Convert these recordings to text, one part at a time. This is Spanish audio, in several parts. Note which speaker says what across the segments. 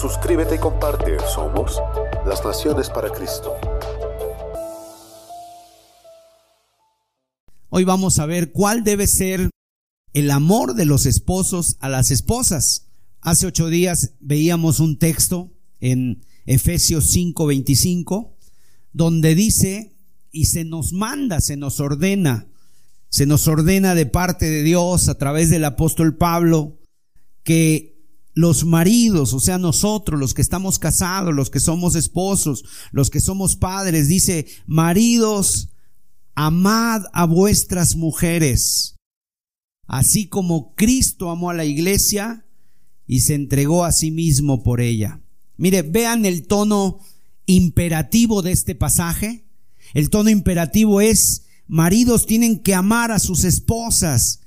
Speaker 1: Suscríbete y comparte. Somos las Naciones para Cristo.
Speaker 2: Hoy vamos a ver cuál debe ser el amor de los esposos a las esposas. Hace ocho días veíamos un texto en Efesios 5:25, donde dice, y se nos manda, se nos ordena, se nos ordena de parte de Dios a través del apóstol Pablo, que los maridos, o sea, nosotros, los que estamos casados, los que somos esposos, los que somos padres, dice, maridos, amad a vuestras mujeres, así como Cristo amó a la iglesia y se entregó a sí mismo por ella. Mire, vean el tono imperativo de este pasaje. El tono imperativo es, maridos tienen que amar a sus esposas.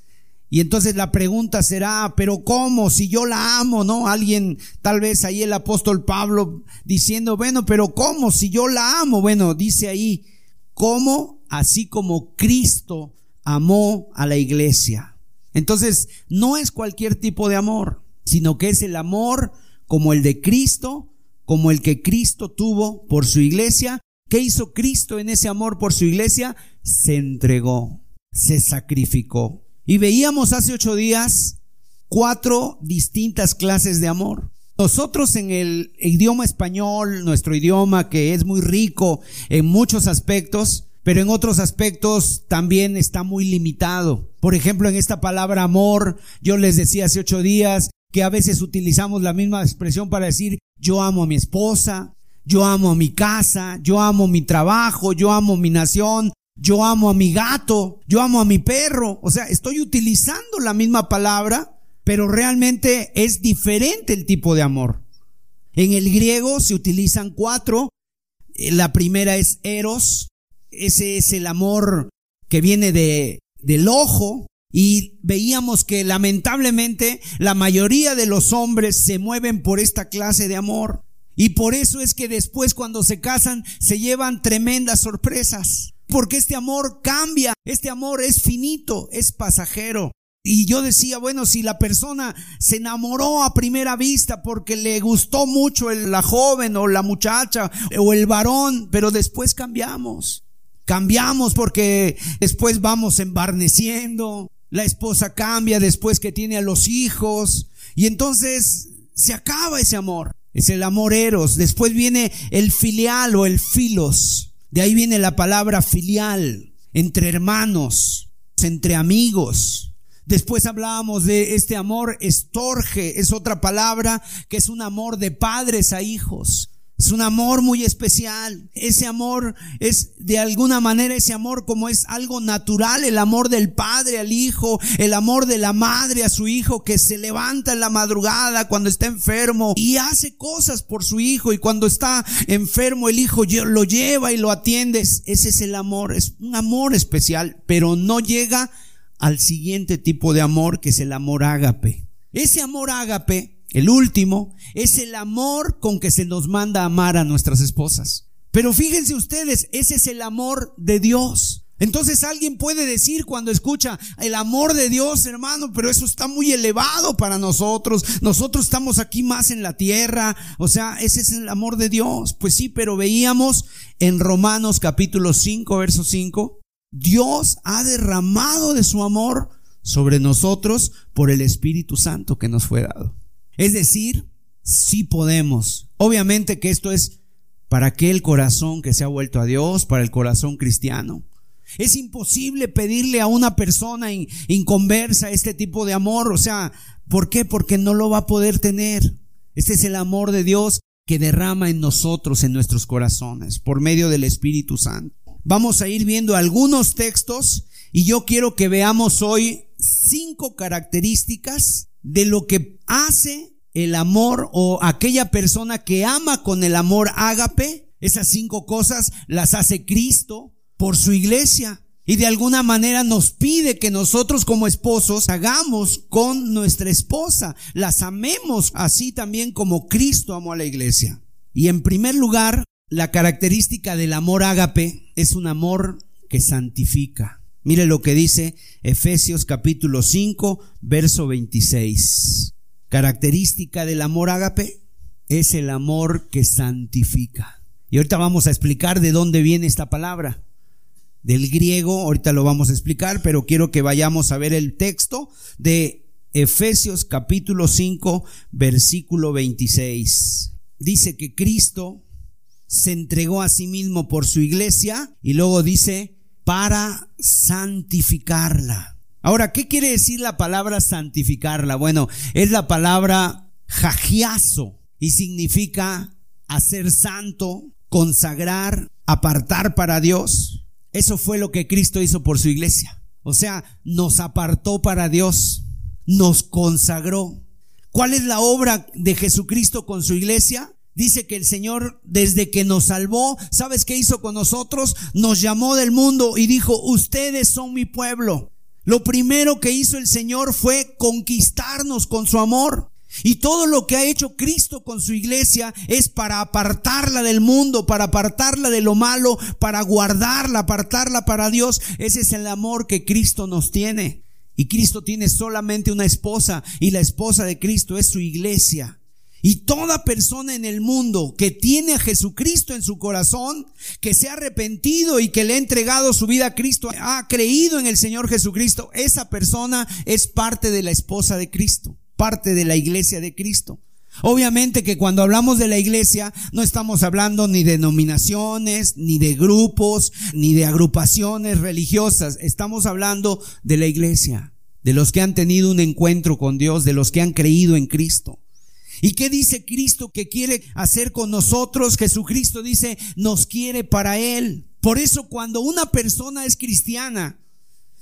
Speaker 2: Y entonces la pregunta será, pero ¿cómo? Si yo la amo, ¿no? Alguien, tal vez ahí el apóstol Pablo diciendo, bueno, pero ¿cómo? Si yo la amo, bueno, dice ahí, ¿cómo? Así como Cristo amó a la iglesia. Entonces, no es cualquier tipo de amor, sino que es el amor como el de Cristo, como el que Cristo tuvo por su iglesia. ¿Qué hizo Cristo en ese amor por su iglesia? Se entregó, se sacrificó. Y veíamos hace ocho días cuatro distintas clases de amor. Nosotros en el idioma español, nuestro idioma que es muy rico en muchos aspectos, pero en otros aspectos también está muy limitado. Por ejemplo, en esta palabra amor, yo les decía hace ocho días que a veces utilizamos la misma expresión para decir yo amo a mi esposa, yo amo a mi casa, yo amo mi trabajo, yo amo mi nación, yo amo a mi gato, yo amo a mi perro. O sea, estoy utilizando la misma palabra, pero realmente es diferente el tipo de amor. En el griego se utilizan cuatro. La primera es eros. Ese es el amor que viene de, del ojo. Y veíamos que lamentablemente la mayoría de los hombres se mueven por esta clase de amor. Y por eso es que después cuando se casan se llevan tremendas sorpresas porque este amor cambia, este amor es finito, es pasajero. Y yo decía, bueno, si la persona se enamoró a primera vista porque le gustó mucho la joven o la muchacha o el varón, pero después cambiamos. Cambiamos porque después vamos embarneciendo. La esposa cambia después que tiene a los hijos. Y entonces se acaba ese amor. Es el amor eros. Después viene el filial o el filos. De ahí viene la palabra filial, entre hermanos, entre amigos. Después hablábamos de este amor estorge, es otra palabra que es un amor de padres a hijos. Es un amor muy especial. Ese amor es de alguna manera ese amor como es algo natural, el amor del padre al hijo, el amor de la madre a su hijo que se levanta en la madrugada cuando está enfermo y hace cosas por su hijo y cuando está enfermo el hijo lo lleva y lo atiende. Ese es el amor, es un amor especial, pero no llega al siguiente tipo de amor que es el amor ágape. Ese amor ágape el último es el amor con que se nos manda amar a nuestras esposas. Pero fíjense ustedes, ese es el amor de Dios. Entonces alguien puede decir cuando escucha el amor de Dios, hermano, pero eso está muy elevado para nosotros. Nosotros estamos aquí más en la tierra. O sea, ese es el amor de Dios. Pues sí, pero veíamos en Romanos capítulo 5, verso 5, Dios ha derramado de su amor sobre nosotros por el Espíritu Santo que nos fue dado. Es decir, sí podemos. Obviamente que esto es para aquel corazón que se ha vuelto a Dios, para el corazón cristiano. Es imposible pedirle a una persona inconversa este tipo de amor. O sea, ¿por qué? Porque no lo va a poder tener. Este es el amor de Dios que derrama en nosotros, en nuestros corazones, por medio del Espíritu Santo. Vamos a ir viendo algunos textos y yo quiero que veamos hoy cinco características de lo que hace el amor o aquella persona que ama con el amor ágape, esas cinco cosas las hace Cristo por su iglesia. Y de alguna manera nos pide que nosotros como esposos hagamos con nuestra esposa, las amemos así también como Cristo amó a la iglesia. Y en primer lugar, la característica del amor ágape es un amor que santifica. Mire lo que dice Efesios capítulo 5, verso 26. Característica del amor ágape es el amor que santifica. Y ahorita vamos a explicar de dónde viene esta palabra del griego, ahorita lo vamos a explicar, pero quiero que vayamos a ver el texto de Efesios capítulo 5, versículo 26. Dice que Cristo se entregó a sí mismo por su iglesia y luego dice para santificarla. Ahora, ¿qué quiere decir la palabra santificarla? Bueno, es la palabra jajiazo y significa hacer santo, consagrar, apartar para Dios. Eso fue lo que Cristo hizo por su iglesia. O sea, nos apartó para Dios, nos consagró. ¿Cuál es la obra de Jesucristo con su iglesia? Dice que el Señor, desde que nos salvó, ¿sabes qué hizo con nosotros? Nos llamó del mundo y dijo, ustedes son mi pueblo. Lo primero que hizo el Señor fue conquistarnos con su amor. Y todo lo que ha hecho Cristo con su iglesia es para apartarla del mundo, para apartarla de lo malo, para guardarla, apartarla para Dios. Ese es el amor que Cristo nos tiene. Y Cristo tiene solamente una esposa y la esposa de Cristo es su iglesia. Y toda persona en el mundo que tiene a Jesucristo en su corazón, que se ha arrepentido y que le ha entregado su vida a Cristo, ha creído en el Señor Jesucristo, esa persona es parte de la esposa de Cristo parte de la iglesia de Cristo. Obviamente que cuando hablamos de la iglesia no estamos hablando ni de denominaciones, ni de grupos, ni de agrupaciones religiosas. Estamos hablando de la iglesia, de los que han tenido un encuentro con Dios, de los que han creído en Cristo. ¿Y qué dice Cristo que quiere hacer con nosotros? Jesucristo dice, nos quiere para Él. Por eso cuando una persona es cristiana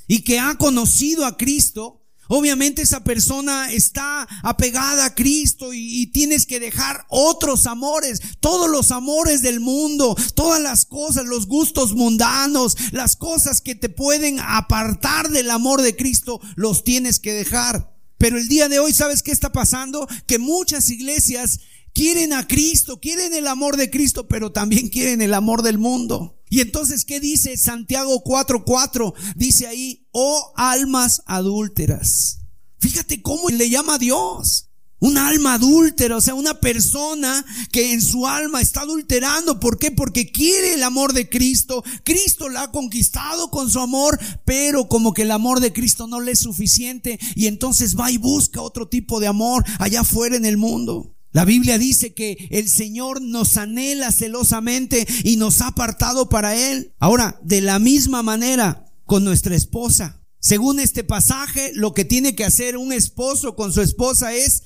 Speaker 2: y que ha conocido a Cristo, Obviamente esa persona está apegada a Cristo y, tienes que dejar otros amores, todos los amores del mundo, todas las cosas, los gustos mundanos, las cosas que te pueden apartar del amor de Cristo, los tienes que dejar. Pero el día de hoy, ¿sabes qué está pasando? Que muchas iglesias quieren a Cristo, quieren el amor de Cristo, pero también quieren el amor del mundo. Y entonces, ¿qué dice Santiago 4:4? Dice ahí, oh almas adúlteras. Fíjate cómo le llama a Dios. Un alma adúltera, o sea, una persona que en su alma está adulterando. ¿Por qué? Porque quiere el amor de Cristo. Cristo la ha conquistado con su amor, pero como que el amor de Cristo no le es suficiente y entonces va y busca otro tipo de amor allá afuera en el mundo. La Biblia dice que el Señor nos anhela celosamente y nos ha apartado para Él. Ahora, de la misma manera con nuestra esposa. Según este pasaje, lo que tiene que hacer un esposo con su esposa es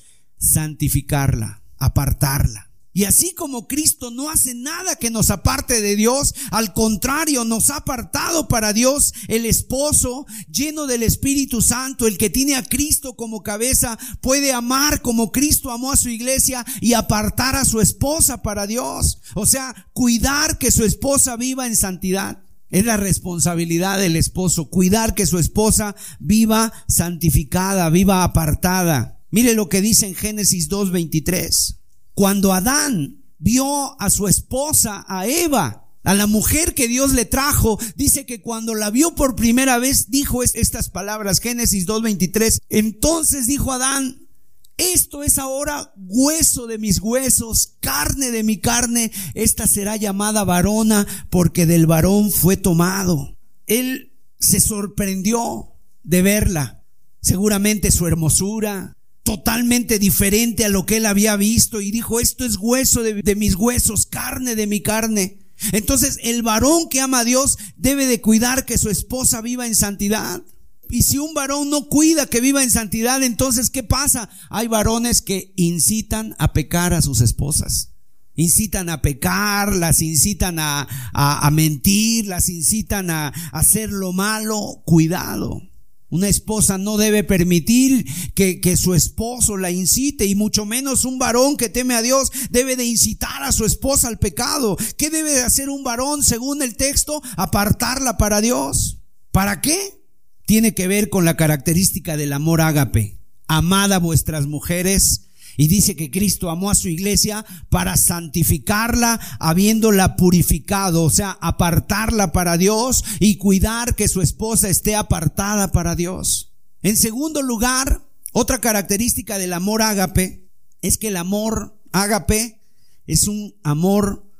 Speaker 2: santificarla, apartarla. Y así como Cristo no hace nada que nos aparte de Dios, al contrario, nos ha apartado para Dios el esposo lleno del Espíritu Santo, el que tiene a Cristo como cabeza, puede amar como Cristo amó a su iglesia y apartar a su esposa para Dios. O sea, cuidar que su esposa viva en santidad. Es la responsabilidad del esposo, cuidar que su esposa viva santificada, viva apartada. Mire lo que dice en Génesis 2.23. Cuando Adán vio a su esposa, a Eva, a la mujer que Dios le trajo, dice que cuando la vio por primera vez dijo estas palabras, Génesis 2.23, entonces dijo Adán, esto es ahora hueso de mis huesos, carne de mi carne, esta será llamada varona porque del varón fue tomado. Él se sorprendió de verla, seguramente su hermosura, totalmente diferente a lo que él había visto y dijo, esto es hueso de, mis huesos, carne de mi carne. Entonces el varón que ama a Dios debe de cuidar que su esposa viva en santidad. Y si un varón no cuida que viva en santidad, entonces ¿qué pasa? Hay varones que incitan a pecar a sus esposas. Incitan a pecar, las incitan a, mentir, las incitan a hacer lo malo. Cuidado. Una esposa no debe permitir que, que, su esposo la incite y mucho menos un varón que teme a Dios debe de incitar a su esposa al pecado. ¿Qué debe de hacer un varón según el texto? Apartarla para Dios. ¿Para qué? Tiene que ver con la característica del amor ágape. Amad a vuestras mujeres y dice que Cristo amó a su iglesia para santificarla, habiéndola purificado, o sea, apartarla para Dios y cuidar que su esposa esté apartada para Dios. En segundo lugar, otra característica del amor ágape es que el amor ágape es un amor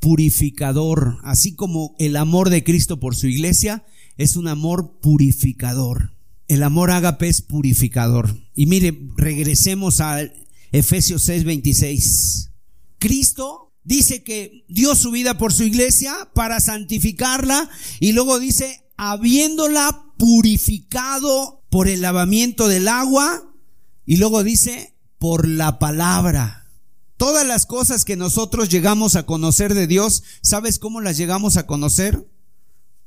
Speaker 2: purificador, así como el amor de Cristo por su iglesia es un amor purificador. El amor ágape es purificador. Y mire, regresemos al Efesios 6:26. Cristo dice que dio su vida por su iglesia para santificarla y luego dice, habiéndola purificado por el lavamiento del agua y luego dice, por la palabra. Todas las cosas que nosotros llegamos a conocer de Dios, ¿sabes cómo las llegamos a conocer?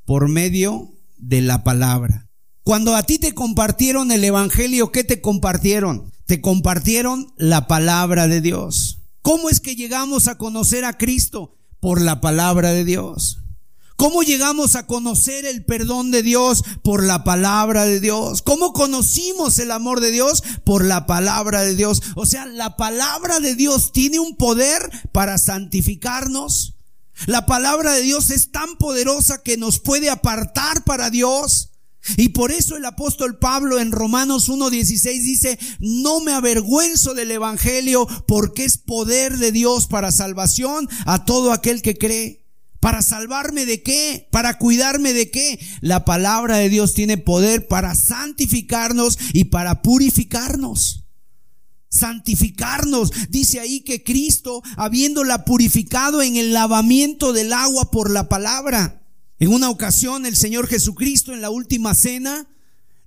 Speaker 2: Por medio de la palabra. Cuando a ti te compartieron el Evangelio, ¿qué te compartieron? Te compartieron la palabra de Dios. ¿Cómo es que llegamos a conocer a Cristo? Por la palabra de Dios. ¿Cómo llegamos a conocer el perdón de Dios? Por la palabra de Dios. ¿Cómo conocimos el amor de Dios? Por la palabra de Dios. O sea, la palabra de Dios tiene un poder para santificarnos. La palabra de Dios es tan poderosa que nos puede apartar para Dios. Y por eso el apóstol Pablo en Romanos 1.16 dice, no me avergüenzo del Evangelio porque es poder de Dios para salvación a todo aquel que cree. ¿Para salvarme de qué? ¿Para cuidarme de qué? La palabra de Dios tiene poder para santificarnos y para purificarnos. Santificarnos. Dice ahí que Cristo, habiéndola purificado en el lavamiento del agua por la palabra, en una ocasión el Señor Jesucristo en la última cena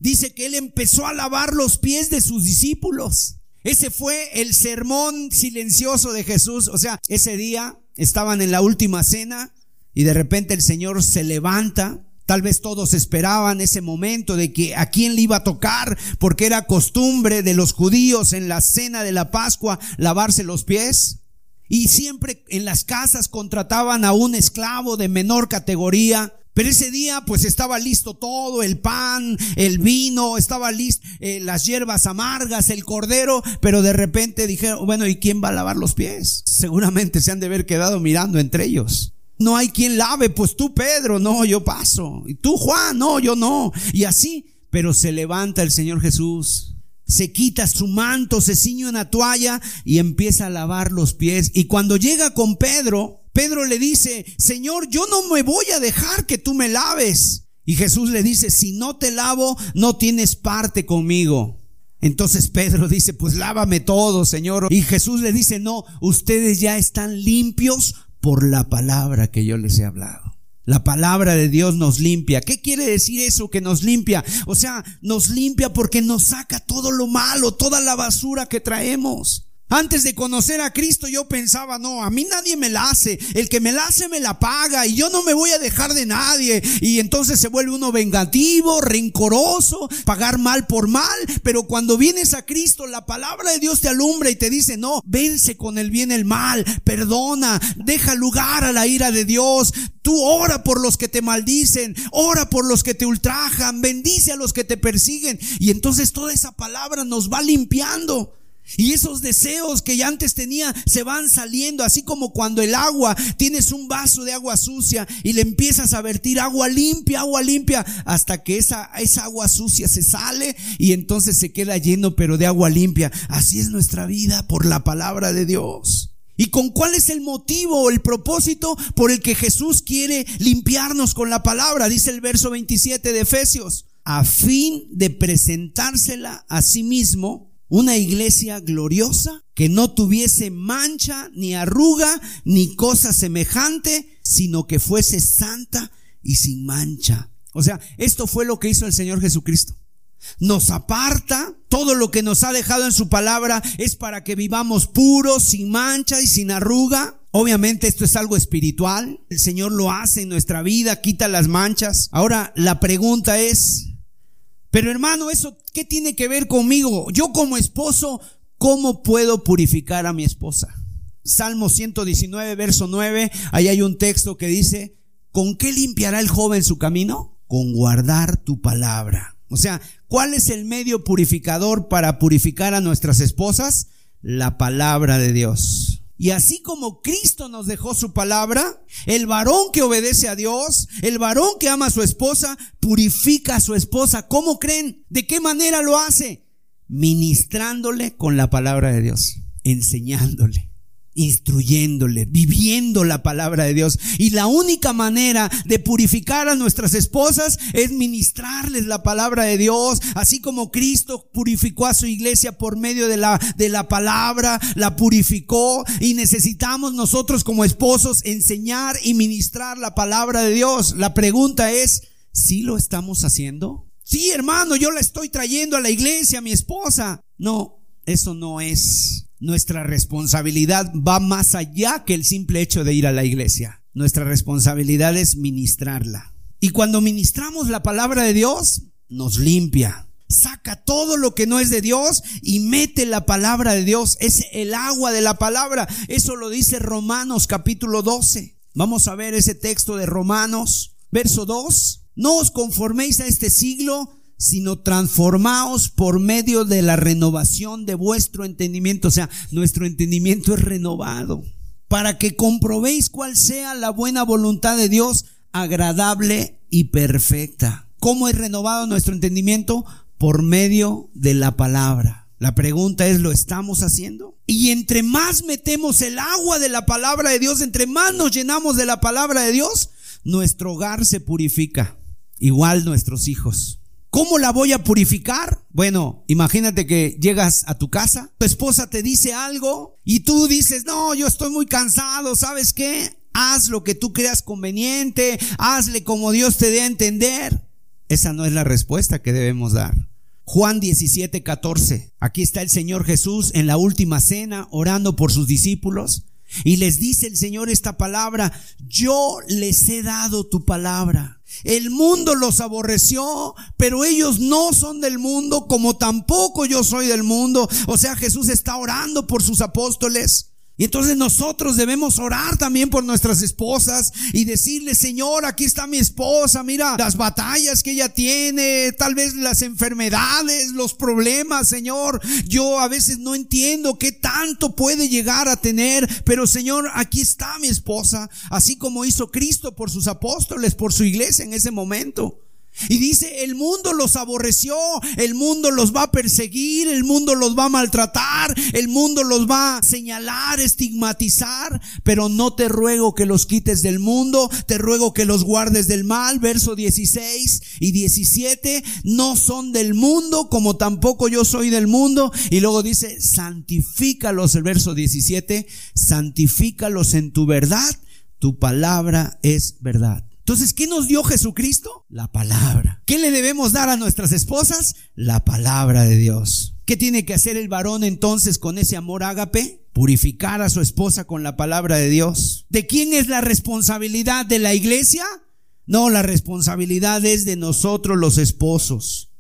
Speaker 2: dice que Él empezó a lavar los pies de sus discípulos. Ese fue el sermón silencioso de Jesús. O sea, ese día estaban en la última cena y de repente el Señor se levanta. Tal vez todos esperaban ese momento de que a quién le iba a tocar, porque era costumbre de los judíos en la cena de la Pascua lavarse los pies. Y siempre en las casas contrataban a un esclavo de menor categoría. Pero ese día pues estaba listo todo, el pan, el vino, estaba listo, eh, las hierbas amargas, el cordero, pero de repente dijeron, bueno, ¿y quién va a lavar los pies? Seguramente se han de haber quedado mirando entre ellos. No hay quien lave, pues tú Pedro, no, yo paso. Y tú Juan, no, yo no. Y así, pero se levanta el Señor Jesús se quita su manto, se ciñe una toalla y empieza a lavar los pies. Y cuando llega con Pedro, Pedro le dice, Señor, yo no me voy a dejar que tú me laves. Y Jesús le dice, si no te lavo, no tienes parte conmigo. Entonces Pedro dice, pues lávame todo, Señor. Y Jesús le dice, no, ustedes ya están limpios por la palabra que yo les he hablado. La palabra de Dios nos limpia. ¿Qué quiere decir eso que nos limpia? O sea, nos limpia porque nos saca todo lo malo, toda la basura que traemos. Antes de conocer a Cristo yo pensaba, no, a mí nadie me la hace, el que me la hace me la paga y yo no me voy a dejar de nadie. Y entonces se vuelve uno vengativo, rencoroso, pagar mal por mal, pero cuando vienes a Cristo la palabra de Dios te alumbra y te dice, no, vence con el bien el mal, perdona, deja lugar a la ira de Dios. Tú ora por los que te maldicen, ora por los que te ultrajan, bendice a los que te persiguen. Y entonces toda esa palabra nos va limpiando. Y esos deseos que ya antes tenía se van saliendo, así como cuando el agua, tienes un vaso de agua sucia y le empiezas a vertir agua limpia, agua limpia, hasta que esa, esa agua sucia se sale y entonces se queda lleno, pero de agua limpia. Así es nuestra vida por la palabra de Dios. ¿Y con cuál es el motivo o el propósito por el que Jesús quiere limpiarnos con la palabra? Dice el verso 27 de Efesios, a fin de presentársela a sí mismo una iglesia gloriosa que no tuviese mancha, ni arruga, ni cosa semejante, sino que fuese santa y sin mancha. O sea, esto fue lo que hizo el Señor Jesucristo. Nos aparta, todo lo que nos ha dejado en su palabra es para que vivamos puros, sin mancha y sin arruga. Obviamente esto es algo espiritual. El Señor lo hace en nuestra vida, quita las manchas. Ahora la pregunta es, Pero hermano, ¿eso qué tiene que ver conmigo? Yo como esposo, ¿cómo puedo purificar a mi esposa? Salmo 119, verso 9, ahí hay un texto que dice, ¿con qué limpiará el joven su camino? Con guardar tu palabra. O sea, ¿cuál es el medio purificador para purificar a nuestras esposas? La palabra de Dios. Y así como Cristo nos dejó su palabra, el varón que obedece a Dios, el varón que ama a su esposa, purifica a su esposa. ¿Cómo creen? ¿De qué manera lo hace? Ministrándole con la palabra de Dios, enseñándole instruyéndole, viviendo la palabra de Dios. Y la única manera de purificar a nuestras esposas es ministrarles la palabra de Dios, así como Cristo purificó a su iglesia por medio de la, de la palabra, la purificó y necesitamos nosotros como esposos enseñar y ministrar la palabra de Dios. La pregunta es, ¿sí lo estamos haciendo? Sí, hermano, yo la estoy trayendo a la iglesia, a mi esposa. No, eso no es nuestra responsabilidad va más allá que el simple hecho de ir a la iglesia. Nuestra responsabilidad es ministrarla. Y cuando ministramos la palabra de Dios, nos limpia. Saca todo lo que no es de Dios y mete la palabra de Dios. Es el agua de la palabra. Eso lo dice Romanos capítulo 12. Vamos a ver ese texto de Romanos, verso 2. No os conforméis a este siglo, sino transformaos por medio de la renovación de vuestro entendimiento. O sea, nuestro entendimiento es renovado para que comprobéis cuál sea la buena voluntad de Dios, agradable y perfecta. ¿Cómo es renovado nuestro entendimiento? Por medio de la palabra. La pregunta es, ¿lo estamos haciendo? Y entre más metemos el agua de la palabra de Dios, entre más nos llenamos de la palabra de Dios, nuestro hogar se purifica. Igual nuestros hijos. ¿Cómo la voy a purificar? Bueno, imagínate que llegas a tu casa, tu esposa te dice algo y tú dices, no, yo estoy muy cansado, ¿sabes qué? Haz lo que tú creas conveniente, hazle como Dios te dé a entender. Esa no es la respuesta que debemos dar. Juan 17, 14. Aquí está el Señor Jesús en la última cena orando por sus discípulos. Y les dice el Señor esta palabra, yo les he dado tu palabra. El mundo los aborreció, pero ellos no son del mundo, como tampoco yo soy del mundo. O sea, Jesús está orando por sus apóstoles. Y entonces nosotros debemos orar también por nuestras esposas y decirle, Señor, aquí está mi esposa, mira las batallas que ella tiene, tal vez las enfermedades, los problemas, Señor. Yo a veces no entiendo qué tanto puede llegar a tener, pero Señor, aquí está mi esposa, así como hizo Cristo por sus apóstoles, por su iglesia en ese momento. Y dice, el mundo los aborreció, el mundo los va a perseguir, el mundo los va a maltratar, el mundo los va a señalar, estigmatizar, pero no te ruego que los quites del mundo, te ruego que los guardes del mal. Verso 16 y 17, no son del mundo como tampoco yo soy del mundo. Y luego dice, santifícalos, el verso 17, santifícalos en tu verdad, tu palabra es verdad. Entonces, ¿qué nos dio Jesucristo? La palabra. ¿Qué le debemos dar a nuestras esposas? La palabra de Dios. ¿Qué tiene que hacer el varón entonces con ese amor ágape? Purificar a su esposa con la palabra de Dios. ¿De quién es la responsabilidad? ¿De la iglesia? No, la responsabilidad es de nosotros los esposos.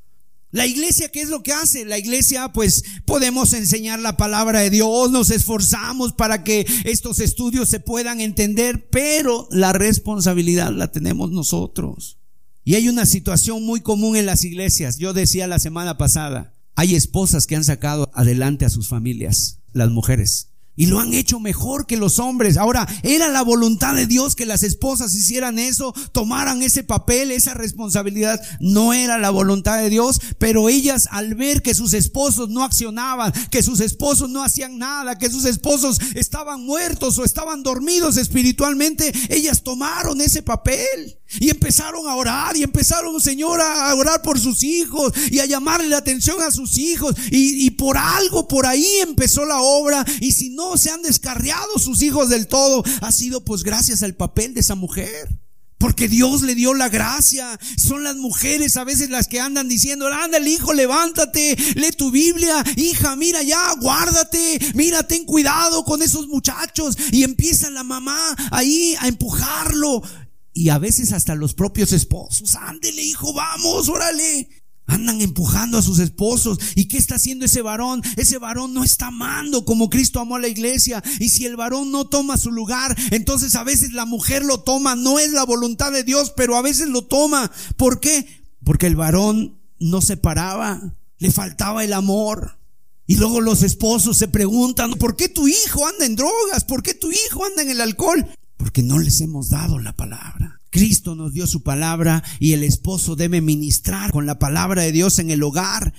Speaker 2: La iglesia, ¿qué es lo que hace? La iglesia, pues podemos enseñar la palabra de Dios, nos esforzamos para que estos estudios se puedan entender, pero la responsabilidad la tenemos nosotros. Y hay una situación muy común en las iglesias. Yo decía la semana pasada, hay esposas que han sacado adelante a sus familias, las mujeres. Y lo han hecho mejor que los hombres. Ahora, era la voluntad de Dios que las esposas hicieran eso, tomaran ese papel, esa responsabilidad. No era la voluntad de Dios, pero ellas al ver que sus esposos no accionaban, que sus esposos no hacían nada, que sus esposos estaban muertos o estaban dormidos espiritualmente, ellas tomaron ese papel. Y empezaron a orar y empezaron, Señor, a orar por sus hijos y a llamarle la atención a sus hijos. Y, y, por algo, por ahí empezó la obra. Y si no se han descarriado sus hijos del todo, ha sido pues gracias al papel de esa mujer. Porque Dios le dio la gracia. Son las mujeres a veces las que andan diciendo, anda el hijo, levántate, lee tu Biblia, hija, mira ya, guárdate, mira, ten cuidado con esos muchachos. Y empieza la mamá ahí a empujarlo y a veces hasta los propios esposos, ándele hijo, vamos, órale. Andan empujando a sus esposos. ¿Y qué está haciendo ese varón? Ese varón no está amando como Cristo amó a la iglesia. Y si el varón no toma su lugar, entonces a veces la mujer lo toma. No es la voluntad de Dios, pero a veces lo toma. ¿Por qué? Porque el varón no se paraba. Le faltaba el amor. Y luego los esposos se preguntan, ¿por qué tu hijo anda en drogas? ¿Por qué tu hijo anda en el alcohol? Porque no les hemos dado la palabra. Cristo nos dio su palabra y el esposo debe ministrar con la palabra de Dios en el hogar.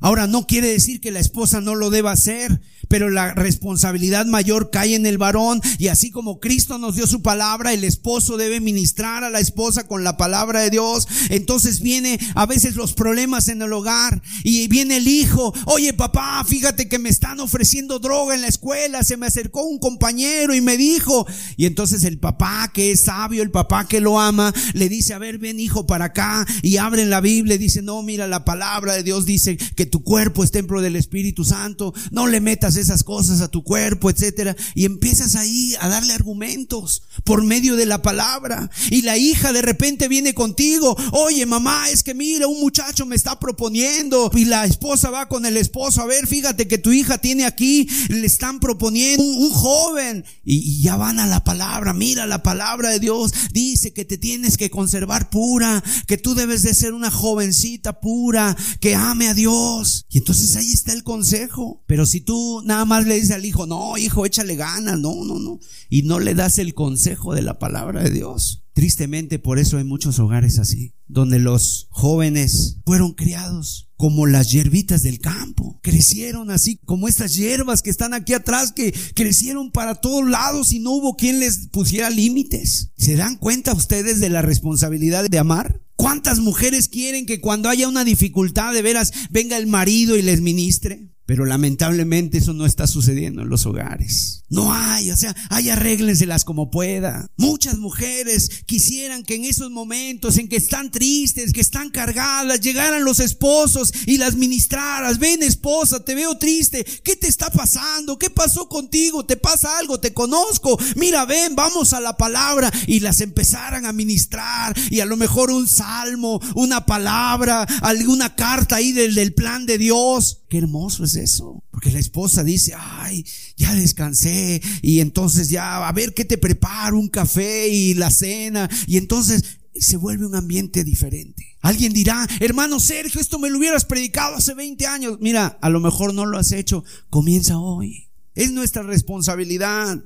Speaker 2: Ahora no quiere decir que la esposa no lo deba hacer, pero la responsabilidad mayor cae en el varón y así como Cristo nos dio su palabra, el esposo debe ministrar a la esposa con la palabra de Dios. Entonces viene a veces los problemas en el hogar y viene el hijo, oye papá, fíjate que me están ofreciendo droga en la escuela, se me acercó un compañero y me dijo, y entonces el papá que es sabio, el papá que lo ama, le dice, a ver, ven hijo para acá y abren la Biblia y dice, no, mira, la palabra de Dios dice que tu cuerpo es templo del Espíritu Santo, no le metas esas cosas a tu cuerpo, etcétera, y empiezas ahí a darle argumentos por medio de la palabra. Y la hija de repente viene contigo, oye mamá, es que mira, un muchacho me está proponiendo, y la esposa va con el esposo, a ver, fíjate que tu hija tiene aquí, le están proponiendo un, joven, y, ya van a la palabra, mira, la palabra de Dios dice que te tienes que conservar pura, que tú debes de ser una jovencita pura, que ame a Dios. Y entonces ahí está el consejo. Pero si tú nada más le dices al hijo, no, hijo, échale ganas, no, no, no. Y no le das el consejo de la palabra de Dios. Tristemente por eso hay muchos hogares así, donde los jóvenes fueron criados como las hierbitas del campo. Crecieron así como estas hierbas que están aquí atrás, que crecieron para todos lados y no hubo quien les pusiera límites. ¿Se dan cuenta ustedes de la responsabilidad de amar? ¿Cuántas mujeres quieren que cuando haya una dificultad de veras venga el marido y les ministre? Pero lamentablemente eso no está sucediendo en los hogares. No hay, o sea, hay arréglenselas como pueda. Muchas mujeres quisieran que en esos momentos en que están tristes, que están cargadas, llegaran los esposos y las ministraras. Ven esposa, te veo triste. ¿Qué te está pasando? ¿Qué pasó contigo? ¿Te pasa algo? ¿Te conozco? Mira, ven, vamos a la palabra. Y las empezaran a ministrar. Y a lo mejor un salmo, una palabra, alguna carta ahí del, del plan de Dios. Qué hermoso es eso. Porque la esposa dice, ay, ya descansé. Y entonces ya, a ver qué te preparo, un café y la cena. Y entonces se vuelve un ambiente diferente. Alguien dirá, hermano Sergio, esto me lo hubieras predicado hace 20 años. Mira, a lo mejor no lo has hecho. Comienza hoy. Es nuestra responsabilidad.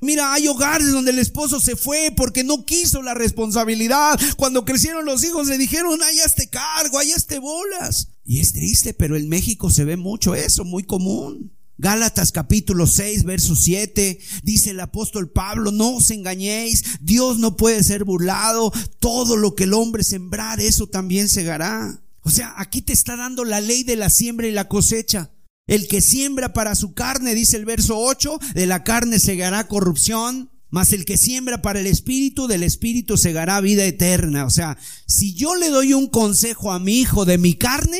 Speaker 2: Mira, hay hogares donde el esposo se fue porque no quiso la responsabilidad. Cuando crecieron los hijos le dijeron, ay, este cargo, ay, este bolas. Y es triste, pero en México se ve mucho eso, muy común. Gálatas capítulo 6, verso 7, dice el apóstol Pablo, no os engañéis, Dios no puede ser burlado, todo lo que el hombre sembrar, eso también segará. O sea, aquí te está dando la ley de la siembra y la cosecha. El que siembra para su carne, dice el verso 8, de la carne segará corrupción, mas el que siembra para el espíritu, del espíritu segará vida eterna. O sea, si yo le doy un consejo a mi hijo de mi carne,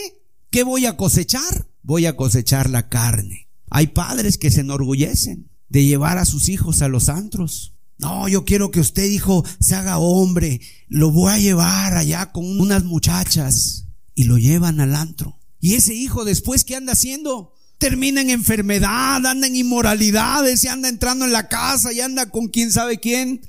Speaker 2: ¿qué voy a cosechar? Voy a cosechar la carne. Hay padres que se enorgullecen de llevar a sus hijos a los antros. No, yo quiero que usted, hijo, se haga hombre. Lo voy a llevar allá con unas muchachas. Y lo llevan al antro. Y ese hijo después, ¿qué anda haciendo? termina en enfermedad, anda en inmoralidades, y anda entrando en la casa y anda con quién sabe quién.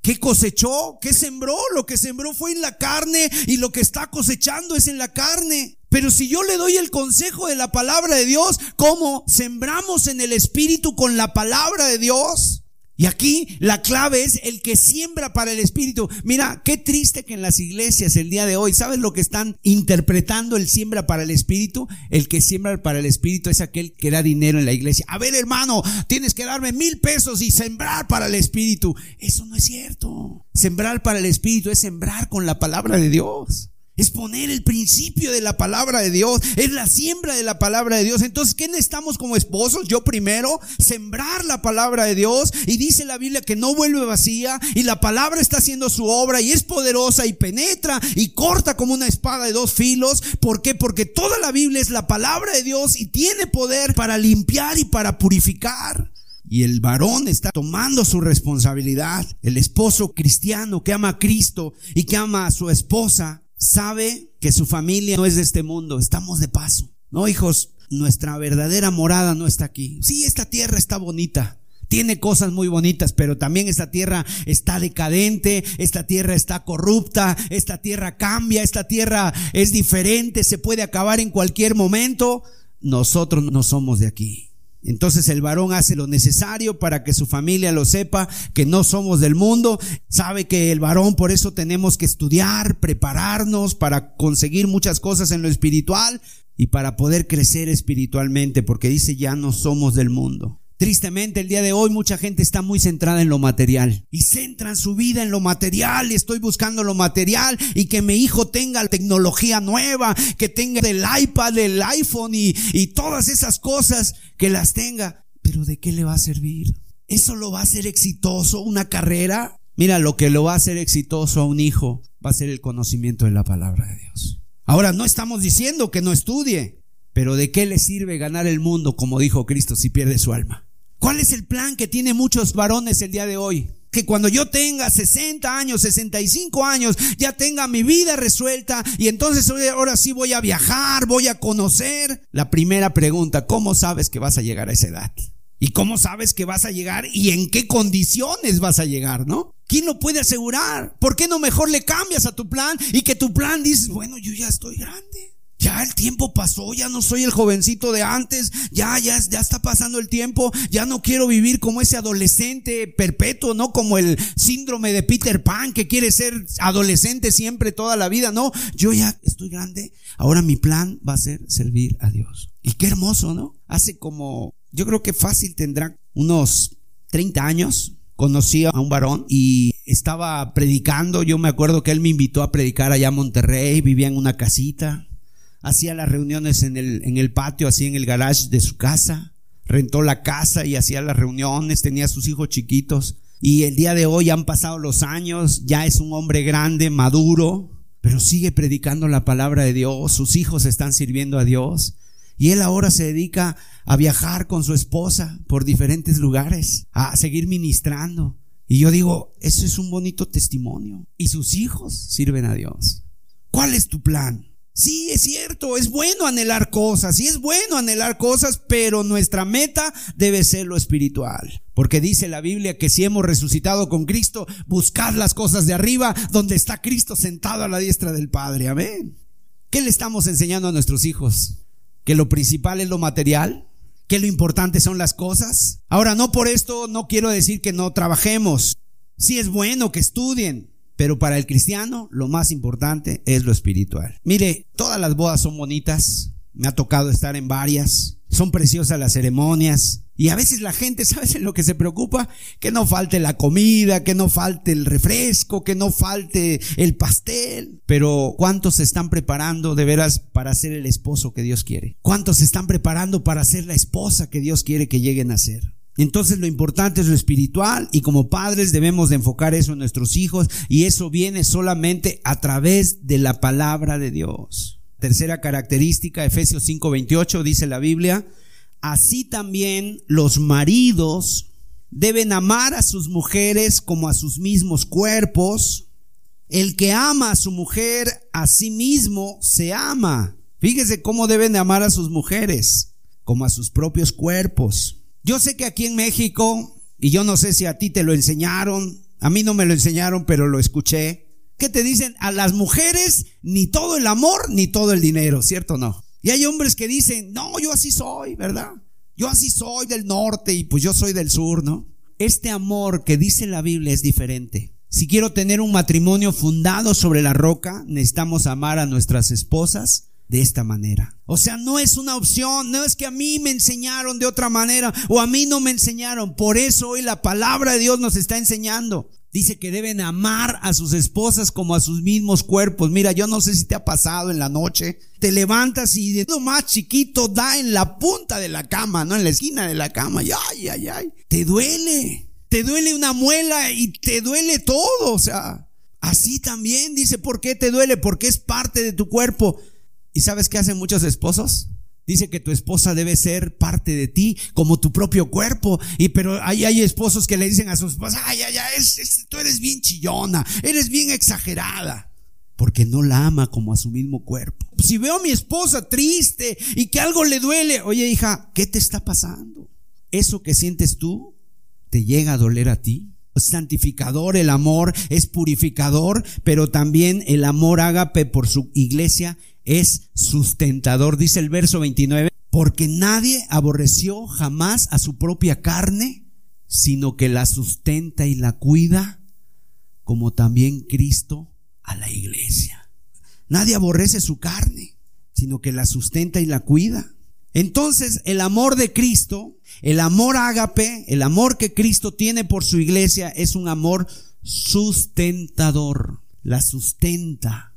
Speaker 2: ¿Qué cosechó? ¿Qué sembró? Lo que sembró fue en la carne y lo que está cosechando es en la carne. Pero si yo le doy el consejo de la palabra de Dios, ¿cómo sembramos en el Espíritu con la palabra de Dios? Y aquí la clave es el que siembra para el Espíritu. Mira, qué triste que en las iglesias el día de hoy, ¿sabes lo que están interpretando el siembra para el Espíritu? El que siembra para el Espíritu es aquel que da dinero en la iglesia. A ver, hermano, tienes que darme mil pesos y sembrar para el Espíritu. Eso no es cierto. Sembrar para el Espíritu es sembrar con la palabra de Dios es poner el principio de la palabra de Dios, es la siembra de la palabra de Dios. Entonces, ¿qué necesitamos como esposos? Yo primero, sembrar la palabra de Dios y dice la Biblia que no vuelve vacía y la palabra está haciendo su obra y es poderosa y penetra y corta como una espada de dos filos. ¿Por qué? Porque toda la Biblia es la palabra de Dios y tiene poder para limpiar y para purificar. Y el varón está tomando su responsabilidad. El esposo cristiano que ama a Cristo y que ama a su esposa sabe que su familia no es de este mundo, estamos de paso. No, hijos, nuestra verdadera morada no está aquí. Sí, esta tierra está bonita. Tiene cosas muy bonitas, pero también esta tierra está decadente, esta tierra está corrupta, esta tierra cambia, esta tierra es diferente, se puede acabar en cualquier momento. Nosotros no somos de aquí. Entonces el varón hace lo necesario para que su familia lo sepa, que no somos del mundo. Sabe que el varón por eso tenemos que estudiar, prepararnos para conseguir muchas cosas en lo espiritual y para poder crecer espiritualmente, porque dice ya no somos del mundo. Tristemente, el día de hoy mucha gente está muy centrada en lo material y centran su vida en lo material y estoy buscando lo material y que mi hijo tenga tecnología nueva, que tenga el iPad, el iPhone y, y todas esas cosas, que las tenga. Pero ¿de qué le va a servir? ¿Eso lo va a hacer exitoso una carrera? Mira, lo que lo va a hacer exitoso a un hijo va a ser el conocimiento de la palabra de Dios. Ahora, no estamos diciendo que no estudie, pero ¿de qué le sirve ganar el mundo, como dijo Cristo, si pierde su alma? ¿Cuál es el plan que tienen muchos varones el día de hoy? Que cuando yo tenga 60 años, 65 años, ya tenga mi vida resuelta y entonces ahora sí voy a viajar, voy a conocer. La primera pregunta, ¿cómo sabes que vas a llegar a esa edad? ¿Y cómo sabes que vas a llegar y en qué condiciones vas a llegar, no? ¿Quién lo puede asegurar? ¿Por qué no mejor le cambias a tu plan y que tu plan dices, bueno, yo ya estoy grande? Ya el tiempo pasó, ya no soy el jovencito de antes, ya, ya, ya está pasando el tiempo, ya no quiero vivir como ese adolescente perpetuo, no como el síndrome de Peter Pan que quiere ser adolescente siempre toda la vida, no, yo ya estoy grande, ahora mi plan va a ser servir a Dios. Y qué hermoso, ¿no? Hace como, yo creo que fácil tendrá unos 30 años, conocí a un varón y estaba predicando, yo me acuerdo que él me invitó a predicar allá a Monterrey, vivía en una casita hacía las reuniones en el, en el patio, así en el garage de su casa, rentó la casa y hacía las reuniones, tenía sus hijos chiquitos. Y el día de hoy han pasado los años, ya es un hombre grande, maduro, pero sigue predicando la palabra de Dios, sus hijos están sirviendo a Dios. Y él ahora se dedica a viajar con su esposa por diferentes lugares, a seguir ministrando. Y yo digo, eso es un bonito testimonio. Y sus hijos sirven a Dios. ¿Cuál es tu plan? Sí, es cierto, es bueno anhelar cosas, sí es bueno anhelar cosas, pero nuestra meta debe ser lo espiritual. Porque dice la Biblia que si hemos resucitado con Cristo, buscad las cosas de arriba, donde está Cristo sentado a la diestra del Padre. Amén. ¿Qué le estamos enseñando a nuestros hijos? ¿Que lo principal es lo material? ¿Que lo importante son las cosas? Ahora, no por esto no quiero decir que no trabajemos. Sí es bueno que estudien, pero para el cristiano lo más importante es lo espiritual. Mire, todas las bodas son bonitas. Me ha tocado estar en varias. Son preciosas las ceremonias. Y a veces la gente, ¿sabes en lo que se preocupa? Que no falte la comida, que no falte el refresco, que no falte el pastel. Pero ¿cuántos se están preparando de veras para ser el esposo que Dios quiere? ¿Cuántos se están preparando para ser la esposa que Dios quiere que lleguen a ser? Entonces lo importante es lo espiritual y como padres debemos de enfocar eso en nuestros hijos y eso viene solamente a través de la palabra de Dios. Tercera característica, Efesios 5:28 dice la Biblia, así también los maridos deben amar a sus mujeres como a sus mismos cuerpos. El que ama a su mujer a sí mismo se ama. Fíjese cómo deben de amar a sus mujeres como a sus propios cuerpos. Yo sé que aquí en México, y yo no sé si a ti te lo enseñaron, a mí no me lo enseñaron, pero lo escuché, que te dicen a las mujeres ni todo el amor ni todo el dinero, ¿cierto o no? Y hay hombres que dicen, no, yo así soy, ¿verdad? Yo así soy del norte y pues yo soy del sur, ¿no? Este amor que dice la Biblia es diferente. Si quiero tener un matrimonio fundado sobre la roca, necesitamos amar a nuestras esposas de esta manera. O sea, no es una opción, no es que a mí me enseñaron de otra manera o a mí no me enseñaron. Por eso hoy la palabra de Dios nos está enseñando. Dice que deben amar a sus esposas como a sus mismos cuerpos. Mira, yo no sé si te ha pasado en la noche. Te levantas y de lo más chiquito da en la punta de la cama, no en la esquina de la cama. Y ay, ay, ay. Te duele. Te duele una muela y te duele todo. O sea, así también dice, ¿por qué te duele? Porque es parte de tu cuerpo. ¿Y sabes qué hacen muchos esposos? Dice que tu esposa debe ser parte de ti como tu propio cuerpo. Y pero ahí hay esposos que le dicen a su esposa, ay, ay, ay, es, tú eres bien chillona, eres bien exagerada. porque no la ama como a su mismo cuerpo. Si veo a mi esposa triste y que algo le duele, oye hija, ¿qué te está pasando? Eso que sientes tú te llega a doler a ti. Santificador, el amor es purificador, pero también el amor ágape por su iglesia es sustentador. Dice el verso 29, porque nadie aborreció jamás a su propia carne, sino que la sustenta y la cuida, como también Cristo a la iglesia. Nadie aborrece su carne, sino que la sustenta y la cuida. Entonces, el amor de Cristo, el amor ágape, el amor que Cristo tiene por su iglesia es un amor sustentador. La sustenta.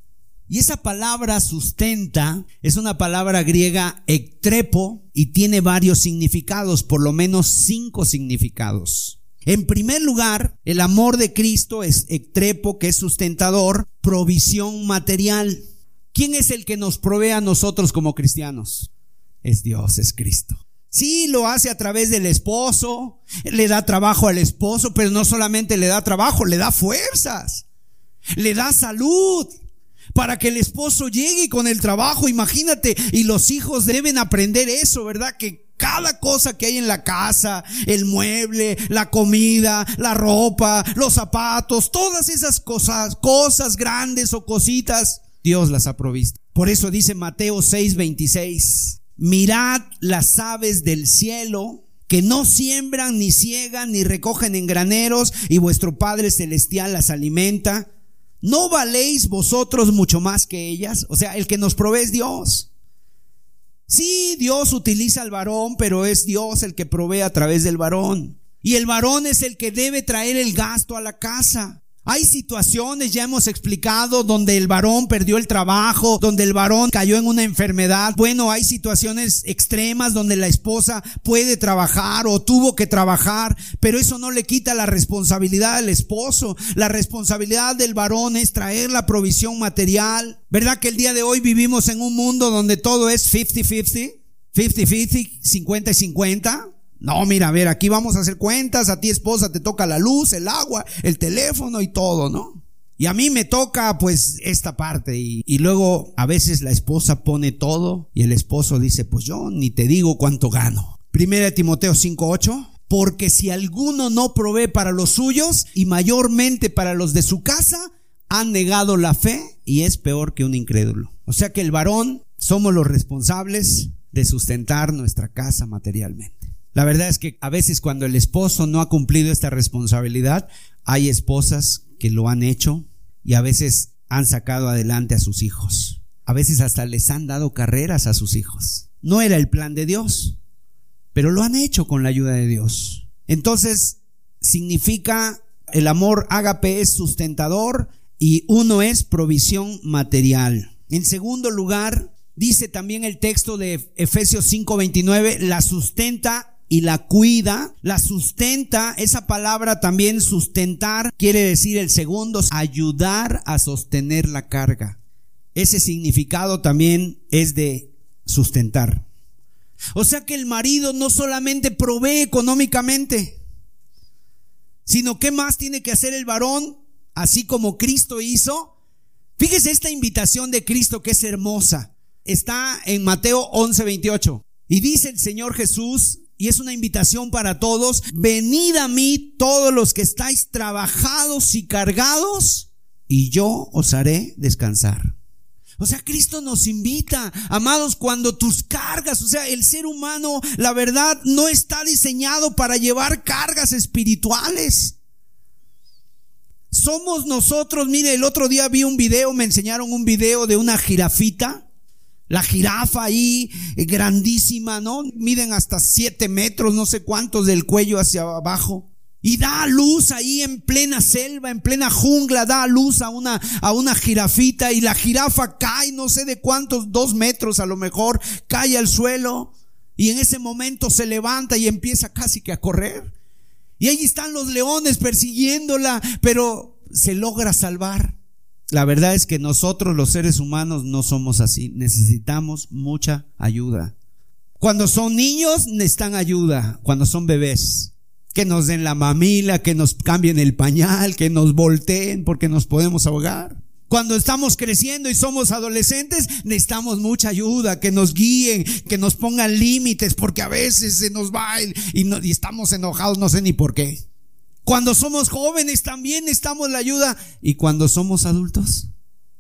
Speaker 2: Y esa palabra sustenta es una palabra griega ectrepo y tiene varios significados, por lo menos cinco significados. En primer lugar, el amor de Cristo es ectrepo, que es sustentador, provisión material. ¿Quién es el que nos provee a nosotros como cristianos? Es Dios, es Cristo. Sí, lo hace a través del esposo, le da trabajo al esposo, pero no solamente le da trabajo, le da fuerzas, le da salud, para que el esposo llegue con el trabajo, imagínate, y los hijos deben aprender eso, ¿verdad? Que cada cosa que hay en la casa, el mueble, la comida, la ropa, los zapatos, todas esas cosas, cosas grandes o cositas, Dios las ha provisto. Por eso dice Mateo 6:26, mirad las aves del cielo, que no siembran, ni ciegan, ni recogen en graneros, y vuestro Padre Celestial las alimenta. ¿No valéis vosotros mucho más que ellas? O sea, el que nos provee es Dios. Sí, Dios utiliza al varón, pero es Dios el que provee a través del varón. Y el varón es el que debe traer el gasto a la casa. Hay situaciones, ya hemos explicado, donde el varón perdió el trabajo, donde el varón cayó en una enfermedad. Bueno, hay situaciones extremas donde la esposa puede trabajar o tuvo que trabajar, pero eso no le quita la responsabilidad al esposo. La responsabilidad del varón es traer la provisión material. ¿Verdad que el día de hoy vivimos en un mundo donde todo es 50-50? 50-50, 50 y 50. No, mira, a ver, aquí vamos a hacer cuentas, a ti esposa te toca la luz, el agua, el teléfono y todo, ¿no? Y a mí me toca pues esta parte y, luego a veces la esposa pone todo y el esposo dice, pues yo ni te digo cuánto gano. Primera Timoteo 5.8, porque si alguno no provee para los suyos y mayormente para los de su casa, han negado la fe y es peor que un incrédulo. O sea que el varón somos los responsables de sustentar nuestra casa materialmente. La verdad es que a veces cuando el esposo no ha cumplido esta responsabilidad, hay esposas que lo han hecho y a veces han sacado adelante a sus hijos. A veces hasta les han dado carreras a sus hijos. No era el plan de Dios, pero lo han hecho con la ayuda de Dios. Entonces, significa el amor ágape es sustentador y uno es provisión material. En segundo lugar, dice también el texto de Efesios 5:29, la sustenta y la cuida, la sustenta. Esa palabra también sustentar quiere decir el segundo, ayudar a sostener la carga. Ese significado también es de sustentar. O sea que el marido no solamente provee económicamente, sino que más tiene que hacer el varón, así como Cristo hizo. Fíjese esta invitación de Cristo que es hermosa. Está en Mateo 11:28. Y dice el Señor Jesús, y es una invitación para todos, venid a mí todos los que estáis trabajados y cargados, y yo os haré descansar. O sea, Cristo nos invita, amados, cuando tus cargas, o sea, el ser humano, la verdad, no está diseñado para llevar cargas espirituales. Somos nosotros, mire, el otro día vi un video, me enseñaron un video de una jirafita la jirafa ahí, eh, grandísima, ¿no? Miden hasta siete metros, no sé cuántos del cuello hacia abajo. Y da luz ahí en plena selva, en plena jungla, da luz a una, a una jirafita y la jirafa cae, no sé de cuántos, dos metros a lo mejor, cae al suelo y en ese momento se levanta y empieza casi que a correr. Y ahí están los leones persiguiéndola, pero se logra salvar. La verdad es que nosotros los seres humanos no somos así. Necesitamos mucha ayuda. Cuando son niños necesitan ayuda. Cuando son bebés. Que nos den la mamila, que nos cambien el pañal, que nos volteen porque nos podemos ahogar. Cuando estamos creciendo y somos adolescentes, necesitamos mucha ayuda, que nos guíen, que nos pongan límites, porque a veces se nos va y, y estamos enojados, no sé ni por qué. Cuando somos jóvenes también necesitamos la ayuda. Y cuando somos adultos,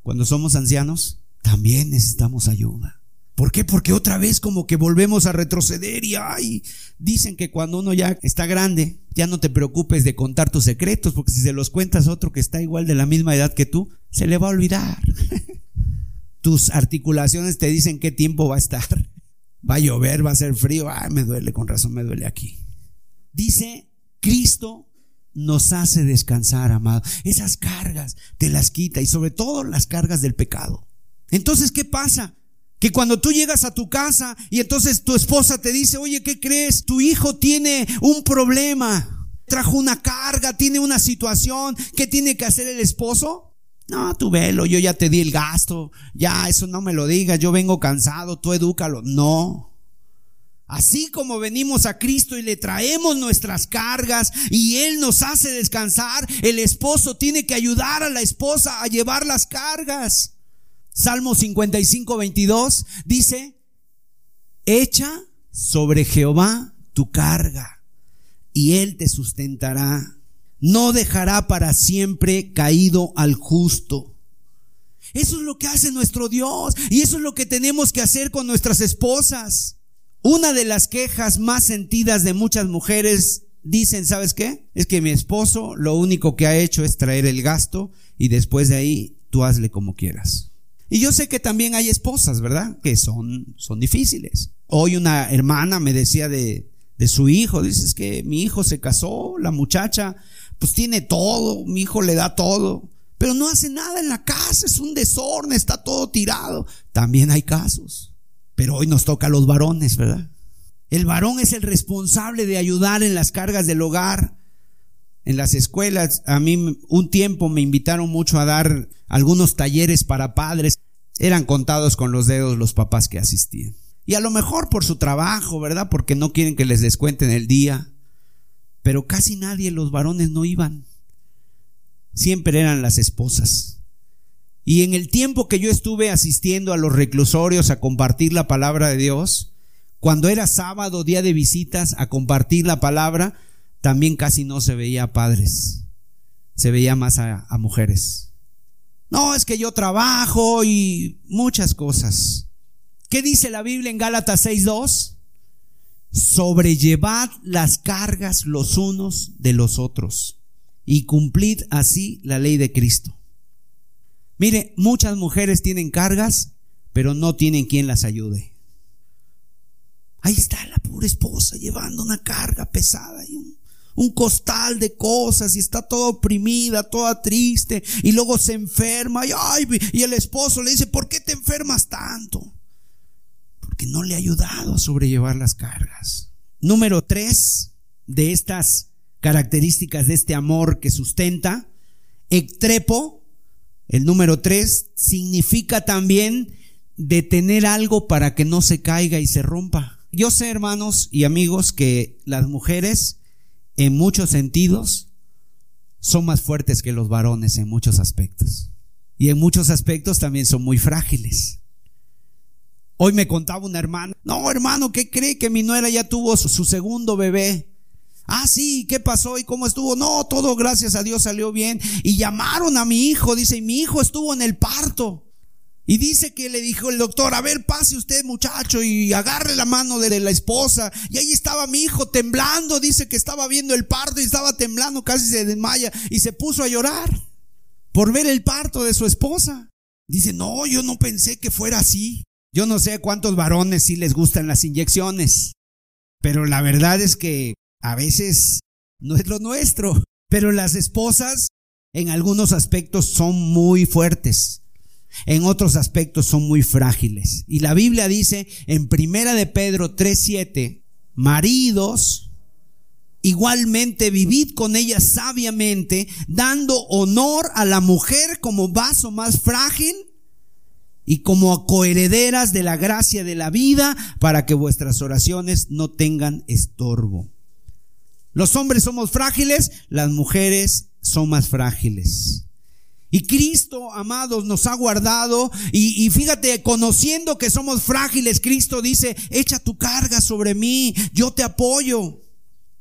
Speaker 2: cuando somos ancianos, también necesitamos ayuda. ¿Por qué? Porque otra vez como que volvemos a retroceder y ay, dicen que cuando uno ya está grande, ya no te preocupes de contar tus secretos, porque si se los cuentas a otro que está igual de la misma edad que tú, se le va a olvidar. tus articulaciones te dicen qué tiempo va a estar. Va a llover, va a ser frío, ay, me duele, con razón me duele aquí. Dice, Cristo nos hace descansar, amado. Esas cargas te las quita y sobre todo las cargas del pecado. Entonces, ¿qué pasa? Que cuando tú llegas a tu casa y entonces tu esposa te dice, oye, ¿qué crees? Tu hijo tiene un problema, trajo una carga, tiene una situación, ¿qué tiene que hacer el esposo? No, tú velo, yo ya te di el gasto, ya eso no me lo digas, yo vengo cansado, tú edúcalo. No. Así como venimos a Cristo y le traemos nuestras cargas y Él nos hace descansar, el esposo tiene que ayudar a la esposa a llevar las cargas. Salmo 55, 22 dice, echa sobre Jehová tu carga y él te sustentará. No dejará para siempre caído al justo. Eso es lo que hace nuestro Dios y eso es lo que tenemos que hacer con nuestras esposas. Una de las quejas más sentidas de muchas mujeres dicen, ¿sabes qué? Es que mi esposo lo único que ha hecho es traer el gasto y después de ahí tú hazle como quieras. Y yo sé que también hay esposas, ¿verdad? Que son, son difíciles. Hoy una hermana me decía de, de su hijo, dices que mi hijo se casó, la muchacha, pues tiene todo, mi hijo le da todo, pero no hace nada en la casa, es un desorden, está todo tirado. También hay casos, pero hoy nos toca a los varones, ¿verdad? El varón es el responsable de ayudar en las cargas del hogar. En las escuelas, a mí un tiempo me invitaron mucho a dar algunos talleres para padres. Eran contados con los dedos los papás que asistían. Y a lo mejor por su trabajo, ¿verdad? Porque no quieren que les descuenten el día. Pero casi nadie, los varones no iban. Siempre eran las esposas. Y en el tiempo que yo estuve asistiendo a los reclusorios a compartir la palabra de Dios, cuando era sábado, día de visitas, a compartir la palabra, también casi no se veía padres. Se veía más a, a mujeres. No, es que yo trabajo y muchas cosas. ¿Qué dice la Biblia en Gálatas 6.2? Sobrellevad las cargas los unos de los otros y cumplid así la ley de Cristo. Mire, muchas mujeres tienen cargas, pero no tienen quien las ayude. Ahí está la pobre esposa llevando una carga pesada y un costal de cosas y está toda oprimida, toda triste y luego se enferma y, ay, y el esposo le dice, ¿por qué te enfermas tanto? Porque no le ha ayudado a sobrellevar las cargas. Número tres de estas características de este amor que sustenta, ectrepo, el número tres, significa también detener algo para que no se caiga y se rompa. Yo sé, hermanos y amigos, que las mujeres en muchos sentidos, son más fuertes que los varones en muchos aspectos. Y en muchos aspectos también son muy frágiles. Hoy me contaba una hermana, no hermano, ¿qué cree que mi nuera ya tuvo su, segundo bebé? Ah, sí, ¿qué pasó y cómo estuvo? No, todo gracias a Dios salió bien. Y llamaron a mi hijo, dice, mi hijo estuvo en el parto. Y dice que le dijo el doctor, a ver, pase usted muchacho y agarre la mano de la esposa. Y ahí estaba mi hijo temblando, dice que estaba viendo el parto y estaba temblando, casi se desmaya y se puso a llorar por ver el parto de su esposa. Dice, no, yo no pensé que fuera así. Yo no sé cuántos varones sí les gustan las inyecciones, pero la verdad es que a veces no es lo nuestro. Pero las esposas en algunos aspectos son muy fuertes en otros aspectos son muy frágiles. Y la Biblia dice en Primera de Pedro 3:7, maridos, igualmente vivid con ella sabiamente, dando honor a la mujer como vaso más frágil y como coherederas de la gracia de la vida para que vuestras oraciones no tengan estorbo. Los hombres somos frágiles, las mujeres son más frágiles. Y Cristo, amados, nos ha guardado. Y, y, fíjate, conociendo que somos frágiles, Cristo dice, echa tu carga sobre mí, yo te apoyo.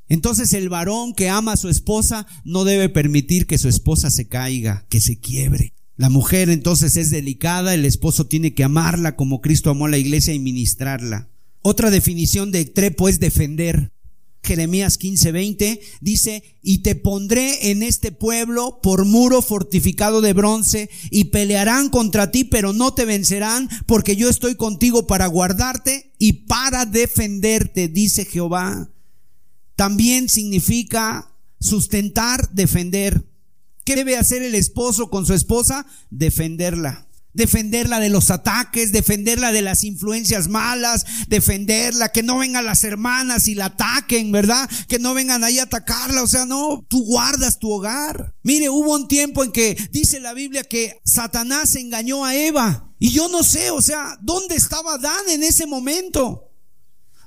Speaker 2: Entonces el varón que ama a su esposa no debe permitir que su esposa se caiga, que se quiebre. La mujer entonces es delicada, el esposo tiene que amarla como Cristo amó a la iglesia y ministrarla. Otra definición de trepo es defender. Jeremías 15:20 dice, y te pondré en este pueblo por muro fortificado de bronce, y pelearán contra ti, pero no te vencerán, porque yo estoy contigo para guardarte y para defenderte, dice Jehová. También significa sustentar, defender. ¿Qué debe hacer el esposo con su esposa? Defenderla defenderla de los ataques, defenderla de las influencias malas, defenderla, que no vengan las hermanas y la ataquen, ¿verdad? Que no vengan ahí a atacarla, o sea, no, tú guardas tu hogar. Mire, hubo un tiempo en que dice la Biblia que Satanás engañó a Eva. Y yo no sé, o sea, ¿dónde estaba Dan en ese momento?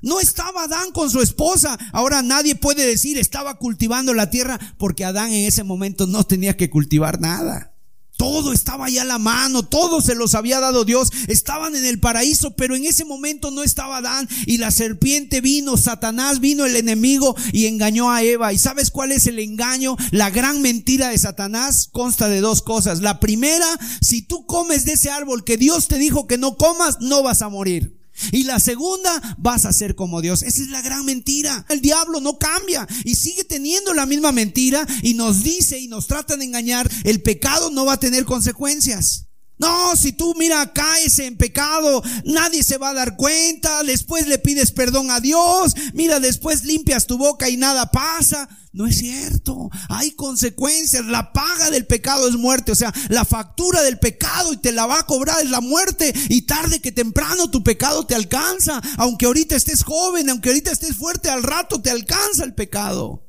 Speaker 2: No estaba Adán con su esposa. Ahora nadie puede decir estaba cultivando la tierra porque Adán en ese momento no tenía que cultivar nada. Todo estaba ya a la mano, todo se los había dado Dios, estaban en el paraíso, pero en ese momento no estaba Adán y la serpiente vino, Satanás vino el enemigo y engañó a Eva. ¿Y sabes cuál es el engaño? La gran mentira de Satanás consta de dos cosas. La primera, si tú comes de ese árbol que Dios te dijo que no comas, no vas a morir. Y la segunda, vas a ser como Dios. Esa es la gran mentira. El diablo no cambia y sigue teniendo la misma mentira y nos dice y nos trata de engañar. El pecado no va a tener consecuencias. No, si tú mira, caes en pecado, nadie se va a dar cuenta, después le pides perdón a Dios, mira, después limpias tu boca y nada pasa. No es cierto, hay consecuencias, la paga del pecado es muerte, o sea, la factura del pecado y te la va a cobrar es la muerte. Y tarde que temprano tu pecado te alcanza, aunque ahorita estés joven, aunque ahorita estés fuerte, al rato te alcanza el pecado.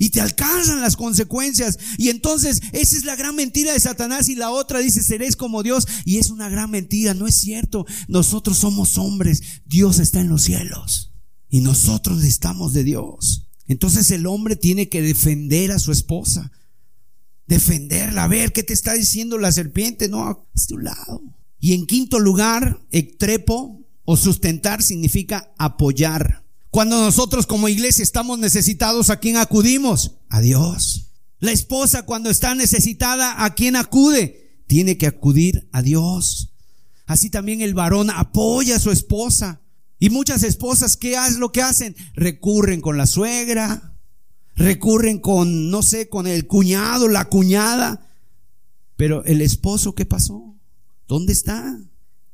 Speaker 2: Y te alcanzan las consecuencias. Y entonces esa es la gran mentira de Satanás. Y la otra dice, seréis como Dios. Y es una gran mentira. No es cierto. Nosotros somos hombres. Dios está en los cielos. Y nosotros estamos de Dios. Entonces el hombre tiene que defender a su esposa. Defenderla. A ver, ¿qué te está diciendo la serpiente? No, a tu lado. Y en quinto lugar, ectrepo o sustentar significa apoyar. Cuando nosotros como iglesia estamos necesitados, ¿a quién acudimos? A Dios. La esposa cuando está necesitada, ¿a quién acude? Tiene que acudir a Dios. Así también el varón apoya a su esposa. Y muchas esposas, ¿qué es lo que hacen? Recurren con la suegra, recurren con, no sé, con el cuñado, la cuñada. Pero el esposo, ¿qué pasó? ¿Dónde está?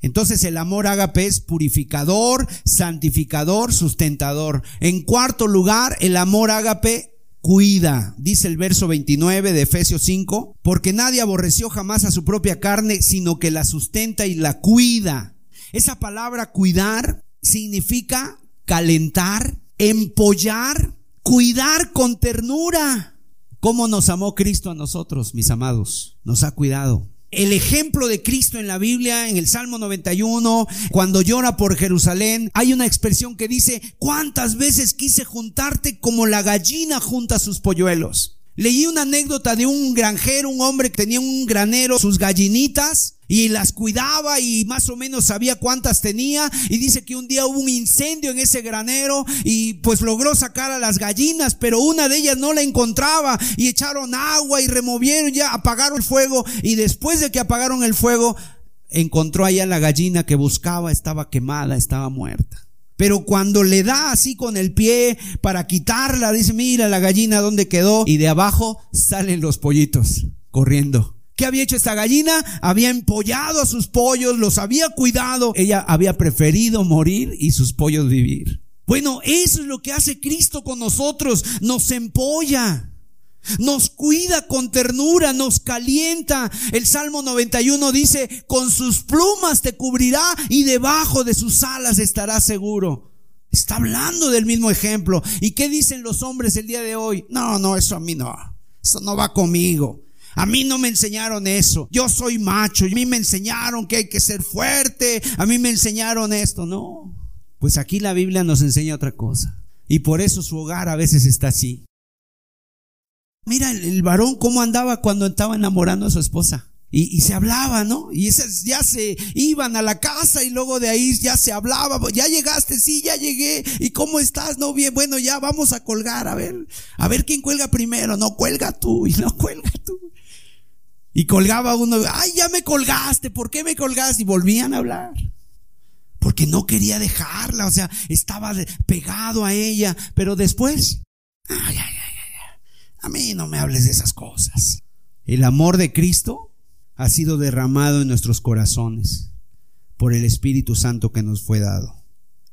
Speaker 2: Entonces el amor ágape es purificador, santificador, sustentador. En cuarto lugar, el amor ágape cuida, dice el verso 29 de Efesios 5, porque nadie aborreció jamás a su propia carne, sino que la sustenta y la cuida. Esa palabra cuidar significa calentar, empollar, cuidar con ternura. ¿Cómo nos amó Cristo a nosotros, mis amados? Nos ha cuidado el ejemplo de Cristo en la Biblia, en el Salmo 91, cuando llora por Jerusalén, hay una expresión que dice, ¿cuántas veces quise juntarte como la gallina junta sus polluelos? Leí una anécdota de un granjero, un hombre que tenía un granero, sus gallinitas, y las cuidaba y más o menos sabía cuántas tenía. Y dice que un día hubo un incendio en ese granero y pues logró sacar a las gallinas, pero una de ellas no la encontraba y echaron agua y removieron ya, apagaron el fuego y después de que apagaron el fuego, encontró allá la gallina que buscaba, estaba quemada, estaba muerta. Pero cuando le da así con el pie para quitarla, dice, mira la gallina dónde quedó. Y de abajo salen los pollitos corriendo. ¿Qué había hecho esta gallina? Había empollado a sus pollos, los había cuidado. Ella había preferido morir y sus pollos vivir. Bueno, eso es lo que hace Cristo con nosotros. Nos empolla. Nos cuida con ternura, nos calienta. El Salmo 91 dice, con sus plumas te cubrirá y debajo de sus alas estarás seguro. Está hablando del mismo ejemplo. ¿Y qué dicen los hombres el día de hoy? No, no, eso a mí no. Eso no va conmigo. A mí no me enseñaron eso. Yo soy macho. A mí me enseñaron que hay que ser fuerte. A mí me enseñaron esto. No. Pues aquí la Biblia nos enseña otra cosa. Y por eso su hogar a veces está así. Mira el, varón cómo andaba cuando estaba enamorando a su esposa. Y, se hablaba, ¿no? Y esas ya se iban a la casa y luego de ahí ya se hablaba. Ya llegaste, sí, ya llegué. ¿Y cómo estás? No, bien, bueno, ya vamos a colgar. A ver, a ver quién cuelga primero. No, cuelga tú y no cuelga tú. Y colgaba uno, ay, ya me colgaste, ¿por qué me colgaste? Y volvían a hablar. Porque no quería dejarla, o sea, estaba pegado a ella. Pero después, ay, ay, ay, a mí no me hables de esas cosas. El amor de Cristo ha sido derramado en nuestros corazones por el Espíritu Santo que nos fue dado.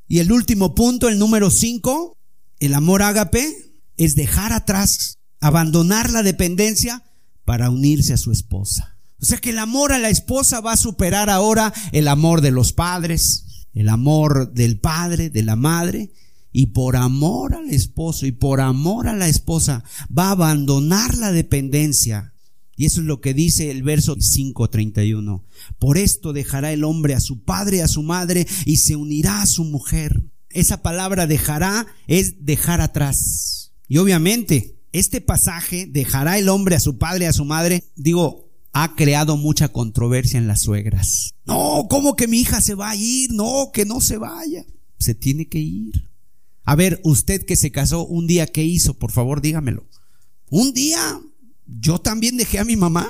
Speaker 2: Y el último punto, el número cinco, el amor ágape es dejar atrás, abandonar la dependencia para unirse a su esposa. O sea que el amor a la esposa va a superar ahora el amor de los padres, el amor del padre, de la madre, y por amor al esposo y por amor a la esposa va a abandonar la dependencia y eso es lo que dice el verso 5.31. Por esto dejará el hombre a su padre y a su madre y se unirá a su mujer. Esa palabra dejará es dejar atrás. Y obviamente, este pasaje, dejará el hombre a su padre y a su madre, digo, ha creado mucha controversia en las suegras. No, ¿cómo que mi hija se va a ir? No, que no se vaya. Se tiene que ir. A ver, usted que se casó un día, ¿qué hizo? Por favor, dígamelo. Un día yo también dejé a mi mamá.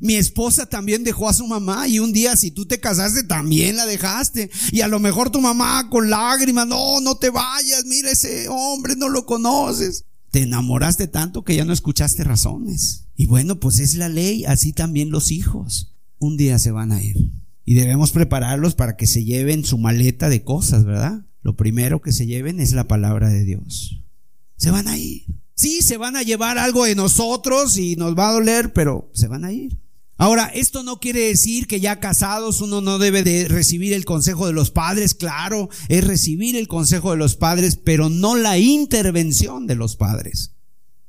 Speaker 2: Mi esposa también dejó a su mamá y un día si tú te casaste también la dejaste. Y a lo mejor tu mamá con lágrimas, no, no te vayas, mira ese hombre, no lo conoces. Te enamoraste tanto que ya no escuchaste razones. Y bueno, pues es la ley, así también los hijos. Un día se van a ir. Y debemos prepararlos para que se lleven su maleta de cosas, ¿verdad? Lo primero que se lleven es la palabra de Dios. Se van a ir. Sí, se van a llevar algo de nosotros y nos va a doler, pero se van a ir. Ahora, esto no quiere decir que ya casados uno no debe de recibir el consejo de los padres, claro, es recibir el consejo de los padres, pero no la intervención de los padres.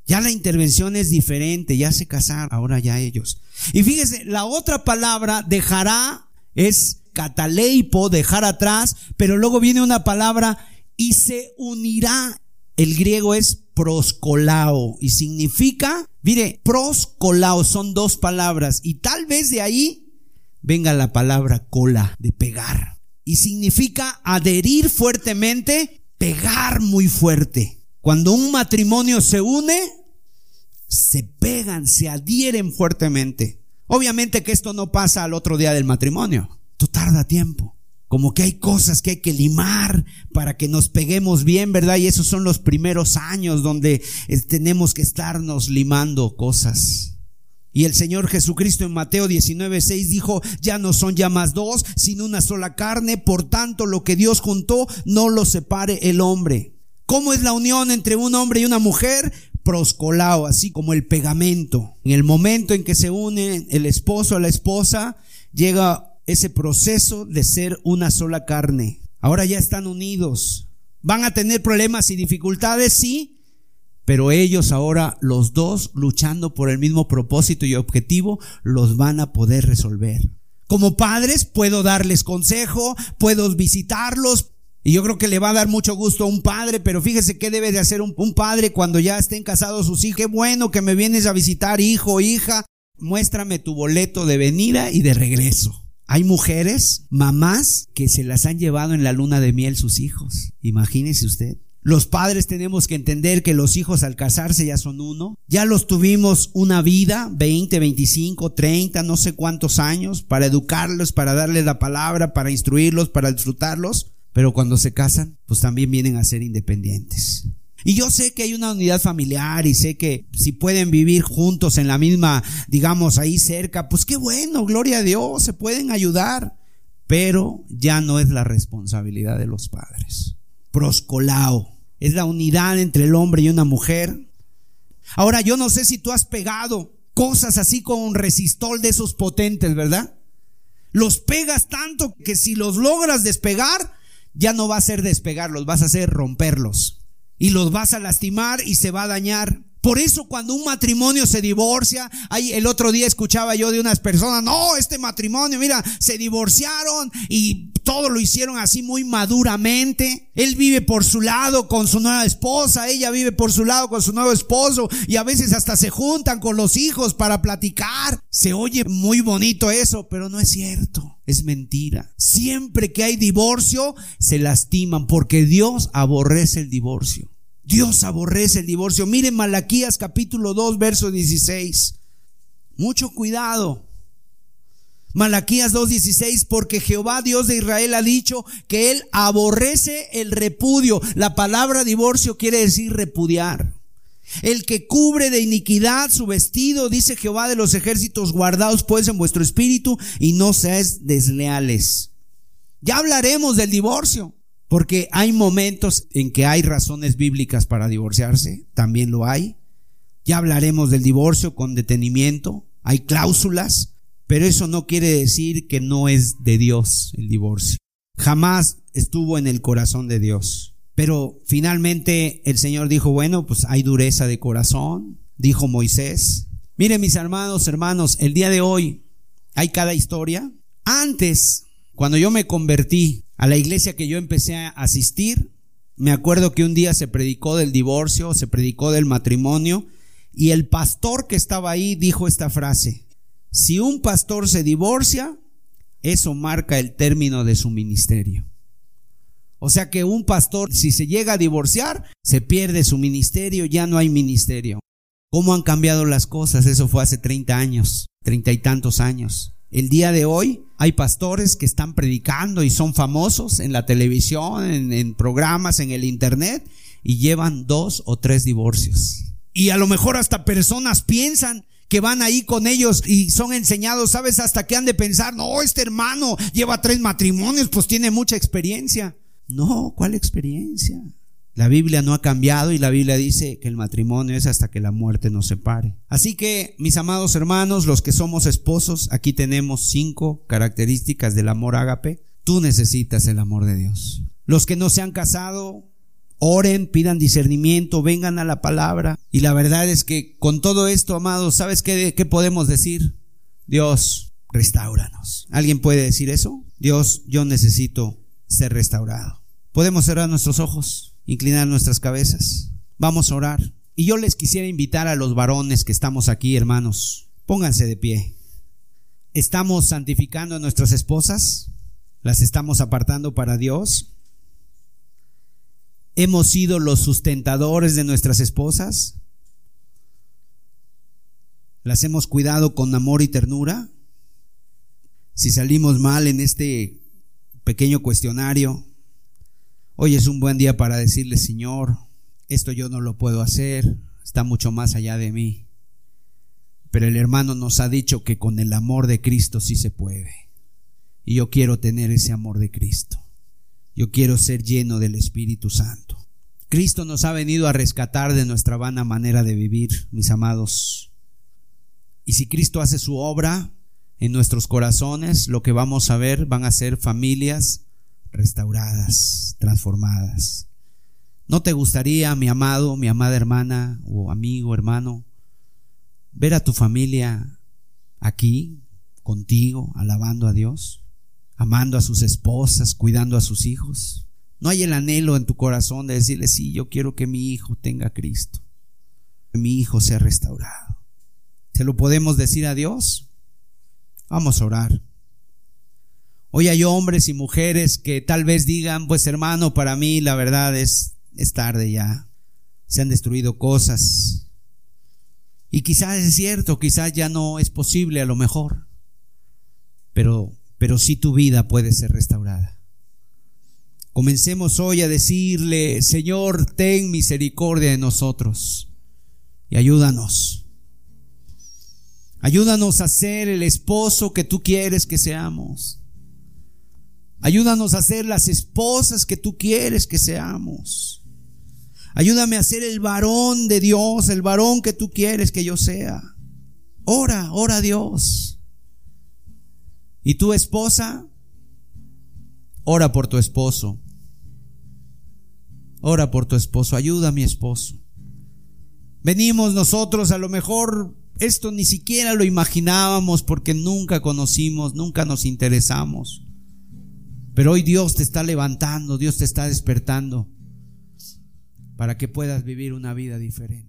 Speaker 2: Ya la intervención es diferente, ya se casaron, ahora ya ellos. Y fíjese, la otra palabra dejará es cataleipo, dejar atrás, pero luego viene una palabra y se unirá. El griego es proscolao y significa, mire, proscolao son dos palabras y tal vez de ahí venga la palabra cola, de pegar. Y significa adherir fuertemente, pegar muy fuerte. Cuando un matrimonio se une, se pegan, se adhieren fuertemente. Obviamente que esto no pasa al otro día del matrimonio. Esto tarda tiempo como que hay cosas que hay que limar para que nos peguemos bien, ¿verdad? Y esos son los primeros años donde eh, tenemos que estarnos limando cosas. Y el Señor Jesucristo en Mateo 19, 6 dijo, ya no son ya más dos, sino una sola carne, por tanto lo que Dios juntó, no lo separe el hombre. ¿Cómo es la unión entre un hombre y una mujer? Proscolao, así como el pegamento. En el momento en que se une el esposo a la esposa, llega ese proceso de ser una sola carne. Ahora ya están unidos. Van a tener problemas y dificultades, sí, pero ellos ahora, los dos, luchando por el mismo propósito y objetivo, los van a poder resolver. Como padres puedo darles consejo, puedo visitarlos, y yo creo que le va a dar mucho gusto a un padre, pero fíjese qué debe de hacer un, padre cuando ya estén casados sus hijos. Bueno que me vienes a visitar, hijo, hija. Muéstrame tu boleto de venida y de regreso. Hay mujeres, mamás, que se las han llevado en la luna de miel sus hijos. Imagínese usted. Los padres tenemos que entender que los hijos al casarse ya son uno. Ya los tuvimos una vida, 20, 25, 30, no sé cuántos años, para educarlos, para darles la palabra, para instruirlos, para disfrutarlos. Pero cuando se casan, pues también vienen a ser independientes. Y yo sé que hay una unidad familiar y sé que si pueden vivir juntos en la misma, digamos, ahí cerca, pues qué bueno, gloria a Dios, se pueden ayudar. Pero ya no es la responsabilidad de los padres. Proscolao es la unidad entre el hombre y una mujer. Ahora, yo no sé si tú has pegado cosas así con un resistol de esos potentes, ¿verdad? Los pegas tanto que si los logras despegar, ya no va a ser despegarlos, vas a hacer romperlos y los vas a lastimar y se va a dañar. Por eso cuando un matrimonio se divorcia, ahí el otro día escuchaba yo de unas personas, no, este matrimonio, mira, se divorciaron y todo lo hicieron así muy maduramente. Él vive por su lado con su nueva esposa, ella vive por su lado con su nuevo esposo y a veces hasta se juntan con los hijos para platicar. Se oye muy bonito eso, pero no es cierto, es mentira. Siempre que hay divorcio, se lastiman porque Dios aborrece el divorcio. Dios aborrece el divorcio. Miren Malaquías capítulo 2, verso 16. Mucho cuidado. Malaquías 2:16, porque Jehová Dios de Israel ha dicho que él aborrece el repudio. La palabra divorcio quiere decir repudiar. El que cubre de iniquidad su vestido, dice Jehová de los ejércitos, guardaos pues en vuestro espíritu y no seáis desleales. Ya hablaremos del divorcio. Porque hay momentos en que hay razones bíblicas para divorciarse, también lo hay. Ya hablaremos del divorcio con detenimiento, hay cláusulas, pero eso no quiere decir que no es de Dios el divorcio. Jamás estuvo en el corazón de Dios. Pero finalmente el Señor dijo, bueno, pues hay dureza de corazón, dijo Moisés. Miren mis hermanos, hermanos, el día de hoy hay cada historia. Antes, cuando yo me convertí, a la iglesia que yo empecé a asistir, me acuerdo que un día se predicó del divorcio, se predicó del matrimonio, y el pastor que estaba ahí dijo esta frase, si un pastor se divorcia, eso marca el término de su ministerio. O sea que un pastor, si se llega a divorciar, se pierde su ministerio, ya no hay ministerio. ¿Cómo han cambiado las cosas? Eso fue hace 30 años, treinta y tantos años. El día de hoy hay pastores que están predicando y son famosos en la televisión, en, programas, en el internet y llevan dos o tres divorcios. Y a lo mejor hasta personas piensan que van ahí con ellos y son enseñados, ¿sabes? Hasta que han de pensar, no, este hermano lleva tres matrimonios, pues tiene mucha experiencia. No, ¿cuál experiencia? La Biblia no ha cambiado y la Biblia dice que el matrimonio es hasta que la muerte nos separe. Así que, mis amados hermanos, los que somos esposos, aquí tenemos cinco características del amor ágape. Tú necesitas el amor de Dios. Los que no se han casado, oren, pidan discernimiento, vengan a la palabra. Y la verdad es que con todo esto, amados, ¿sabes qué, podemos decir? Dios, restauranos. ¿Alguien puede decir eso? Dios, yo necesito ser restaurado. ¿Podemos cerrar nuestros ojos? Inclinar nuestras cabezas. Vamos a orar. Y yo les quisiera invitar a los varones que estamos aquí, hermanos. Pónganse de pie. ¿Estamos santificando a nuestras esposas? ¿Las estamos apartando para Dios? ¿Hemos sido los sustentadores de nuestras esposas? ¿Las hemos cuidado con amor y ternura? Si salimos mal en este pequeño cuestionario, Hoy es un buen día para decirle, Señor, esto yo no lo puedo hacer, está mucho más allá de mí. Pero el hermano nos ha dicho que con el amor de Cristo sí se puede. Y yo quiero tener ese amor de Cristo. Yo quiero ser lleno del Espíritu Santo. Cristo nos ha venido a rescatar de nuestra vana manera de vivir, mis amados. Y si Cristo hace su obra en nuestros corazones, lo que vamos a ver van a ser familias restauradas, transformadas. ¿No te gustaría, mi amado, mi amada hermana o amigo, hermano, ver a tu familia aquí, contigo, alabando a Dios, amando a sus esposas, cuidando a sus hijos? ¿No hay el anhelo en tu corazón de decirle, sí, yo quiero que mi hijo tenga Cristo, que mi hijo sea restaurado? ¿Se lo podemos decir a Dios? Vamos a orar. Hoy hay hombres y mujeres que tal vez digan, pues hermano, para mí la verdad es, es tarde ya. Se han destruido cosas. Y quizás es cierto, quizás ya no es posible a lo mejor. Pero, pero sí tu vida puede ser restaurada. Comencemos hoy a decirle, Señor, ten misericordia de nosotros y ayúdanos. Ayúdanos a ser el esposo que tú quieres que seamos. Ayúdanos a ser las esposas que tú quieres que seamos. Ayúdame a ser el varón de Dios, el varón que tú quieres que yo sea. Ora, ora a Dios. ¿Y tu esposa? Ora por tu esposo. Ora por tu esposo. Ayuda a mi esposo. Venimos nosotros, a lo mejor esto ni siquiera lo imaginábamos porque nunca conocimos, nunca nos interesamos. Pero hoy Dios te está levantando, Dios te está despertando para que puedas vivir una vida diferente.